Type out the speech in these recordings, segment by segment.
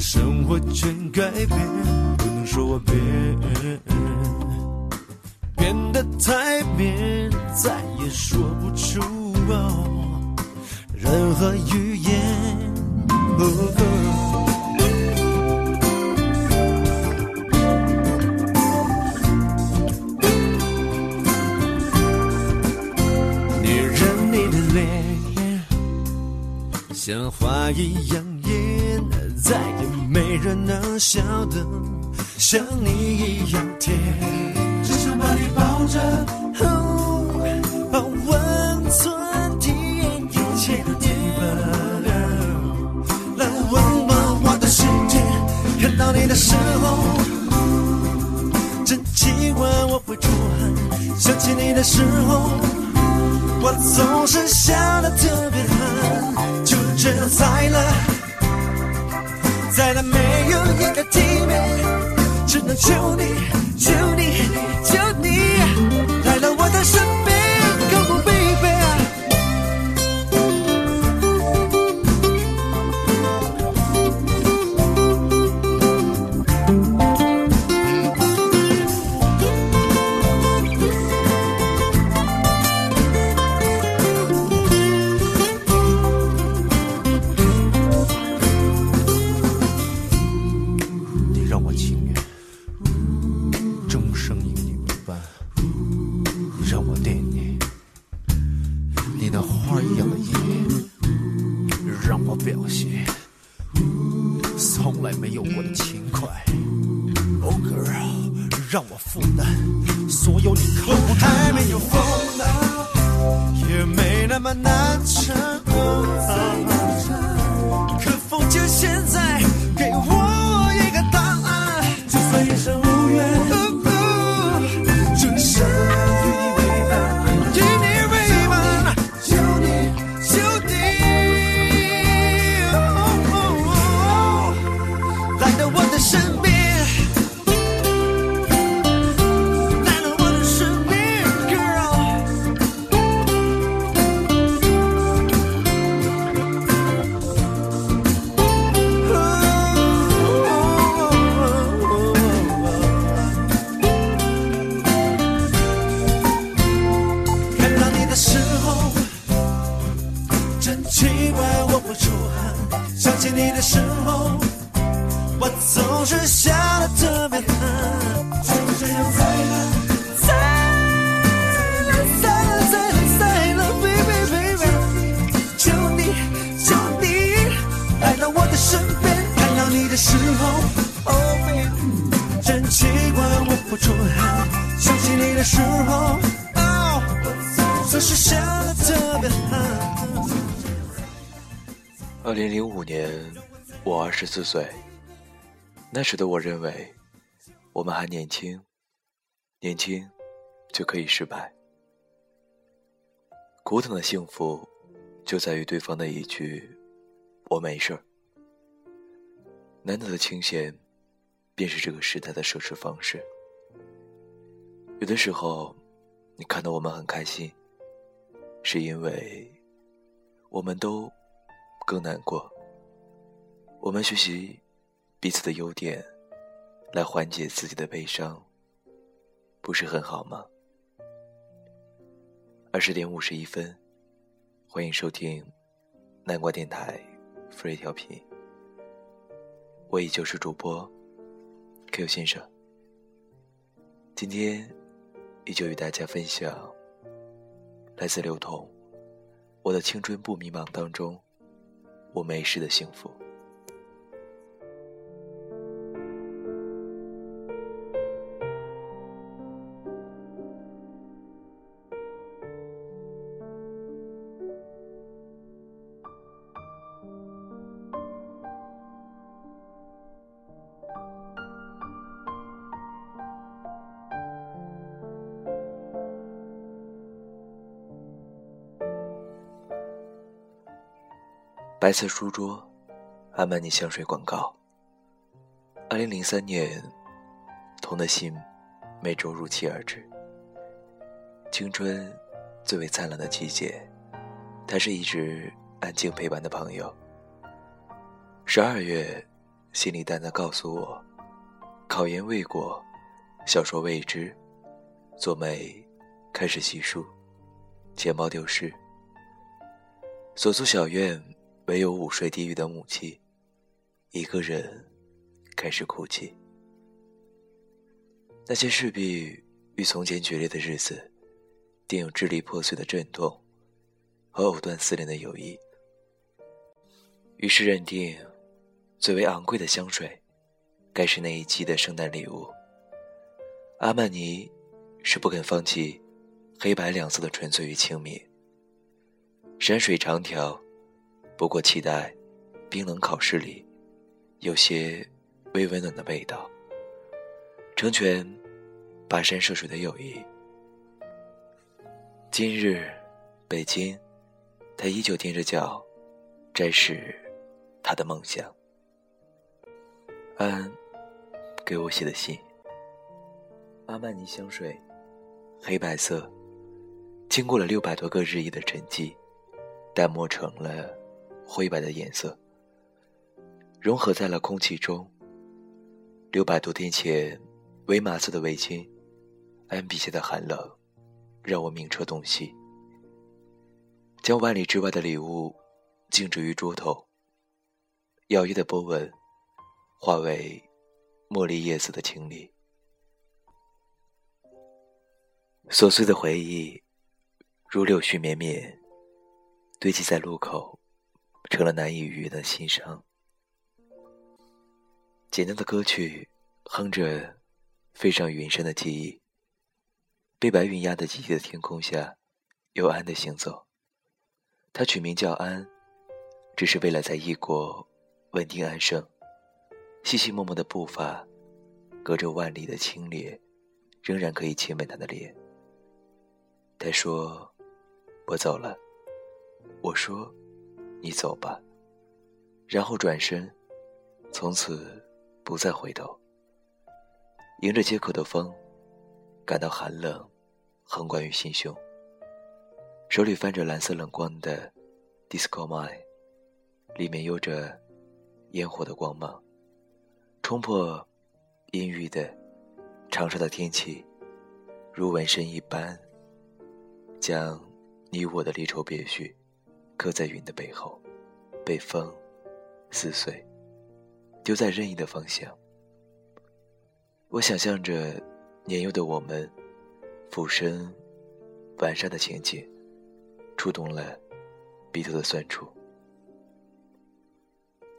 生活全改变，不能说我变，变得太变，再也说不出任何语言。女人的脸像花一样艳，再也没人能笑得像你一样甜。只想把你抱着，把温存体验一切的地方。来温暖我的世界，看到你的时候，真奇怪我会出汗，想起你的时候，我总是笑得特别憨。这样在了，在那没有一个地面，只能求你，求你，求你来到我的身边。难成功可否就现在二零零五年，我二十四岁。那时的我认为，我们还年轻，年轻就可以失败。苦等的幸福，就在于对方的一句“我没事儿”。难得的清闲，便是这个时代的奢侈方式。有的时候，你看到我们很开心，是因为我们都更难过。我们学习彼此的优点，来缓解自己的悲伤，不是很好吗？二十点五十一分，欢迎收听南瓜电台 Free 调频，我依旧是主播 Q 先生，今天。依旧与大家分享来自刘同《我的青春不迷茫》当中，我没事的幸福。白色书桌，阿玛尼香水广告。二零零三年，童的信每周如期而至。青春最为灿烂的季节，它是一直安静陪伴的朋友。十二月，心里淡淡告诉我：考研未果，小说未知，做美开始洗漱，钱包丢失，所租小院唯有午睡低语的母亲，一个人开始哭泣。那些势必与从前决裂的日子，定有支离破碎的阵痛和藕断丝连的友谊。于是认定，最为昂贵的香水，该是那一季的圣诞礼物。阿曼尼是不肯放弃黑白两色的纯粹与清明。山水长条，不过期待冰冷考试里有些微温暖的味道。成全。跋山涉水的友谊。今日，北京，他依旧踮着脚，摘拾他的梦想。安，给我写的信。阿曼尼香水，黑白色，经过了六百多个日夜的沉积，淡漠成了灰白的颜色，融合在了空气中。六百多天前，维马色的围巾。安比下的寒冷，让我明彻洞悉。将万里之外的礼物静置于桌头，摇曳的波纹化为茉莉叶子的清丽。琐碎的回忆如柳絮绵绵，堆积在路口，成了难以逾越的心伤。简单的歌曲哼着，飞上云山的记忆。被白云压得寂寂的天空下，有安的行走。他取名叫安，只是为了在异国稳定安生。细细默默的步伐，隔着万里的清冽，仍然可以亲吻他的脸。他说：“我走了。”我说：“你走吧。”然后转身，从此不再回头。迎着街口的风。感到寒冷，横贯于心胸。手里翻着蓝色冷光的 Disco Mine，里面有着烟火的光芒，冲破阴郁的长沙的天气，如纹身一般，将你我的离愁别绪刻在云的背后，被风撕碎，丢在任意的方向。我想象着。年幼的我们，俯身完善的情景，触动了鼻头的酸楚。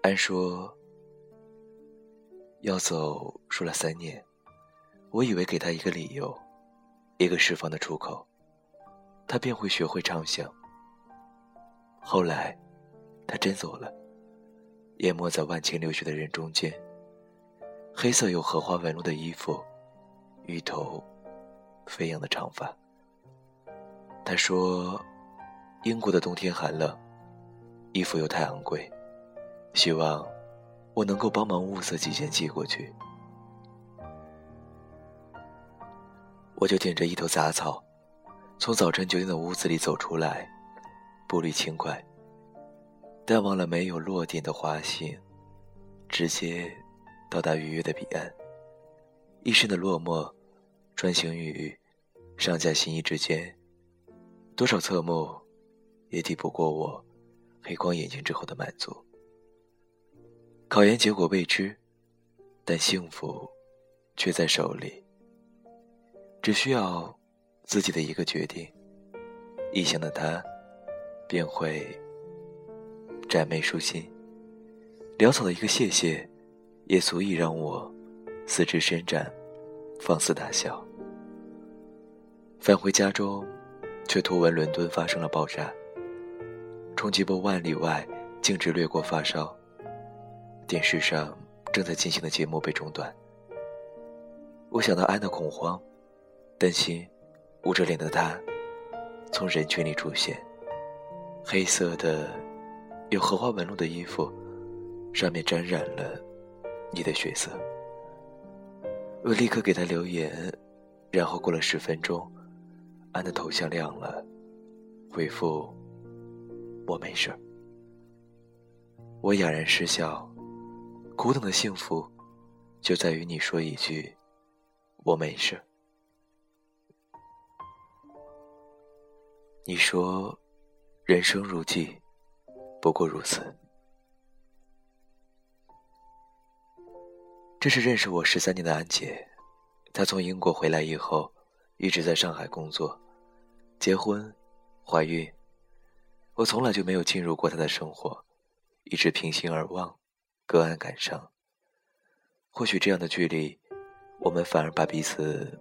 按说要走，说了三年，我以为给他一个理由，一个释放的出口，他便会学会畅想。后来，他真走了，淹没在万顷流血的人中间。黑色有荷花纹路的衣服。一头飞扬的长发。他说：“英国的冬天寒冷，衣服又太昂贵，希望我能够帮忙物色几件寄过去。”我就点着一头杂草，从早晨九点的屋子里走出来，步履轻快，淡忘了没有落点的滑行，直接到达愉悦的彼岸。一身的落寞，穿行于上下心意之间，多少侧目，也抵不过我黑光眼睛之后的满足。考研结果未知，但幸福却在手里。只需要自己的一个决定，异乡的他便会展眉舒心。潦草的一个谢谢，也足以让我。四肢伸展，放肆大笑。返回家中，却突闻伦敦发生了爆炸。冲击波万里外，径直掠过发梢。电视上正在进行的节目被中断。我想到安的恐慌，担心捂着脸的他从人群里出现。黑色的有荷花纹路的衣服，上面沾染了你的血色。我立刻给他留言，然后过了十分钟，安的头像亮了，回复：“我没事。”我哑然失笑。苦等的幸福，就在于你说一句“我没事”。你说，人生如寄，不过如此。这是认识我十三年的安姐，她从英国回来以后，一直在上海工作，结婚，怀孕。我从来就没有进入过她的生活，一直平心而望，隔岸感伤。或许这样的距离，我们反而把彼此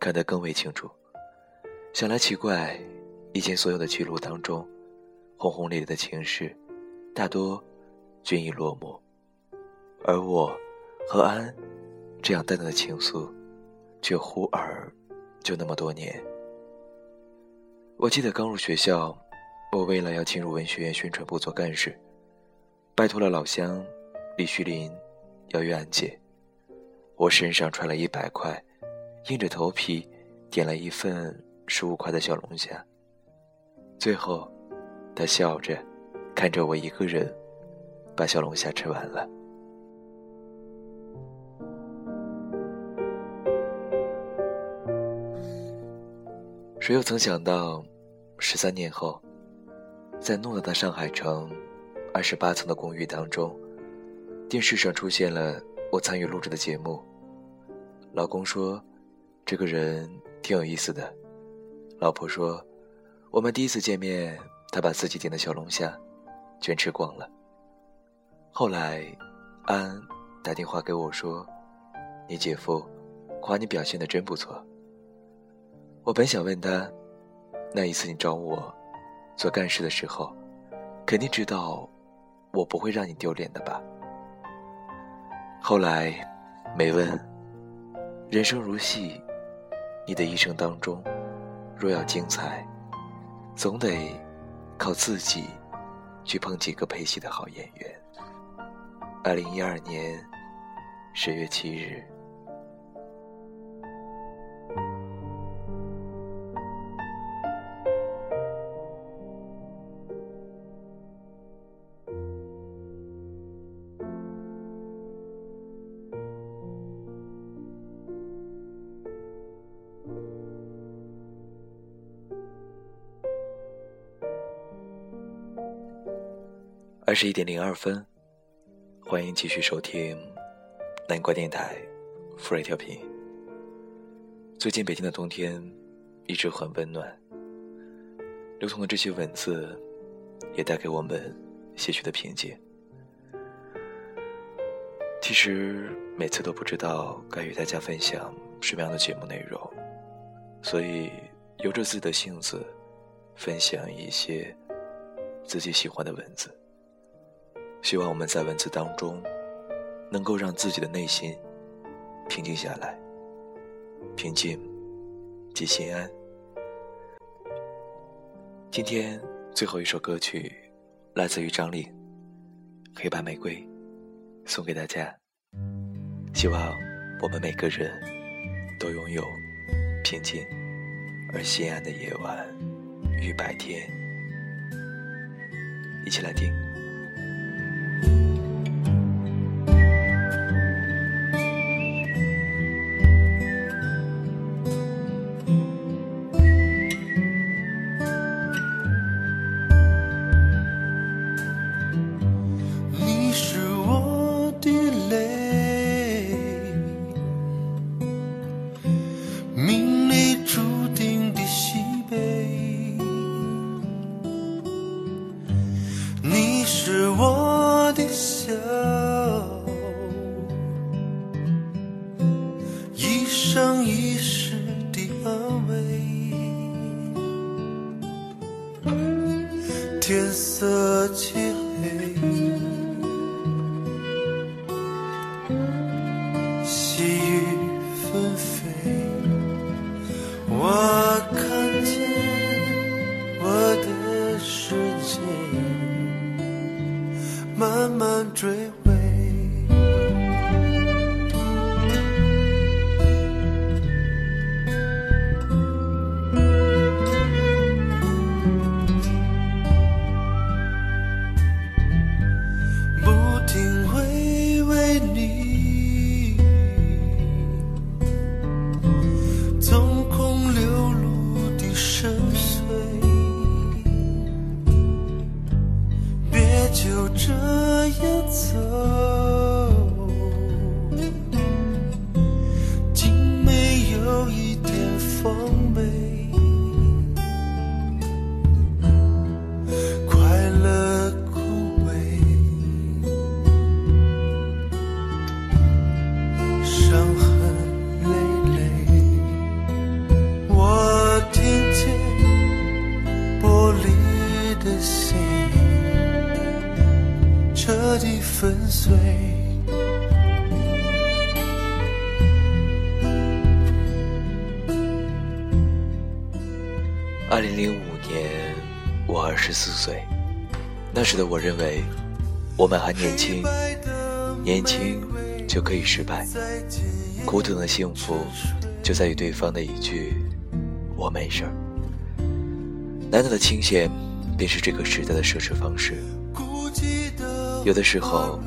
看得更为清楚。想来奇怪，以前所有的记录当中，轰轰烈烈的情事，大多均已落幕，而我。和安，这样淡淡的情愫，却忽而就那么多年。我记得刚入学校，我为了要进入文学院宣传部做干事，拜托了老乡李旭林要约安姐。我身上揣了一百块，硬着头皮点了一份十五块的小龙虾。最后，他笑着看着我一个人把小龙虾吃完了。谁又曾想到，十三年后，在偌大的上海城，二十八层的公寓当中，电视上出现了我参与录制的节目。老公说，这个人挺有意思的。老婆说，我们第一次见面，他把自己点的小龙虾全吃光了。后来，安打电话给我说，你姐夫夸你表现的真不错。我本想问他，那一次你找我做干事的时候，肯定知道我不会让你丢脸的吧？后来没问。人生如戏，你的一生当中，若要精彩，总得靠自己去碰几个配戏的好演员。二零一二年十月七日。十一点零二分，欢迎继续收听南瓜电台富瑞调频。最近北京的冬天一直很温暖，流通的这些文字也带给我们些许的平静。其实每次都不知道该与大家分享什么样的节目内容，所以由着自己的性子，分享一些自己喜欢的文字。希望我们在文字当中，能够让自己的内心平静下来。平静即心安。今天最后一首歌曲来自于张丽，《黑白玫瑰》，送给大家。希望我们每个人都拥有平静而心安的夜晚与白天。一起来听。thank you 纷飞，我二零零五年，我二十四岁，那时的我认为，我们还年轻，年轻就可以失败，苦等的幸福就在于对方的一句“我没事儿”。难得的清闲，便是这个时代的奢侈方式。有的时候，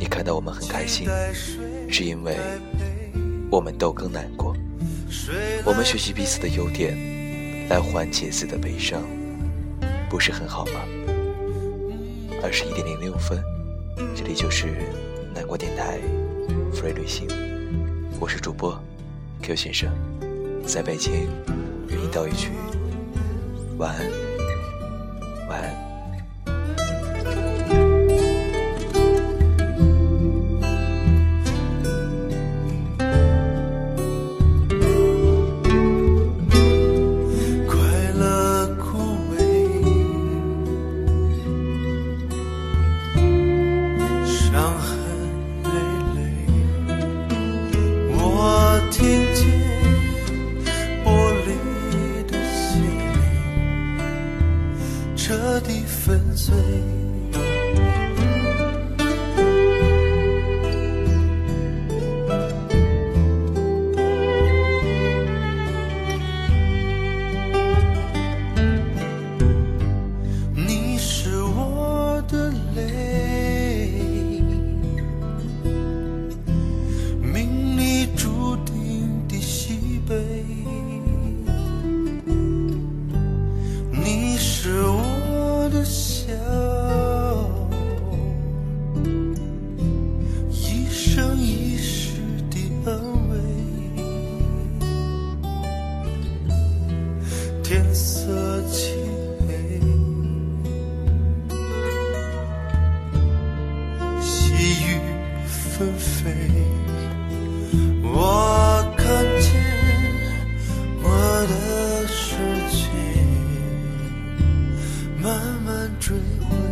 你看到我们很开心，是因为我们都更难过。我们学习彼此的优点。来缓解自己的悲伤，不是很好吗？二十一点零六分，这里就是南国电台，free 旅行，我是主播 Q 先生，在北京与你道一句晚安，晚安。纷追问。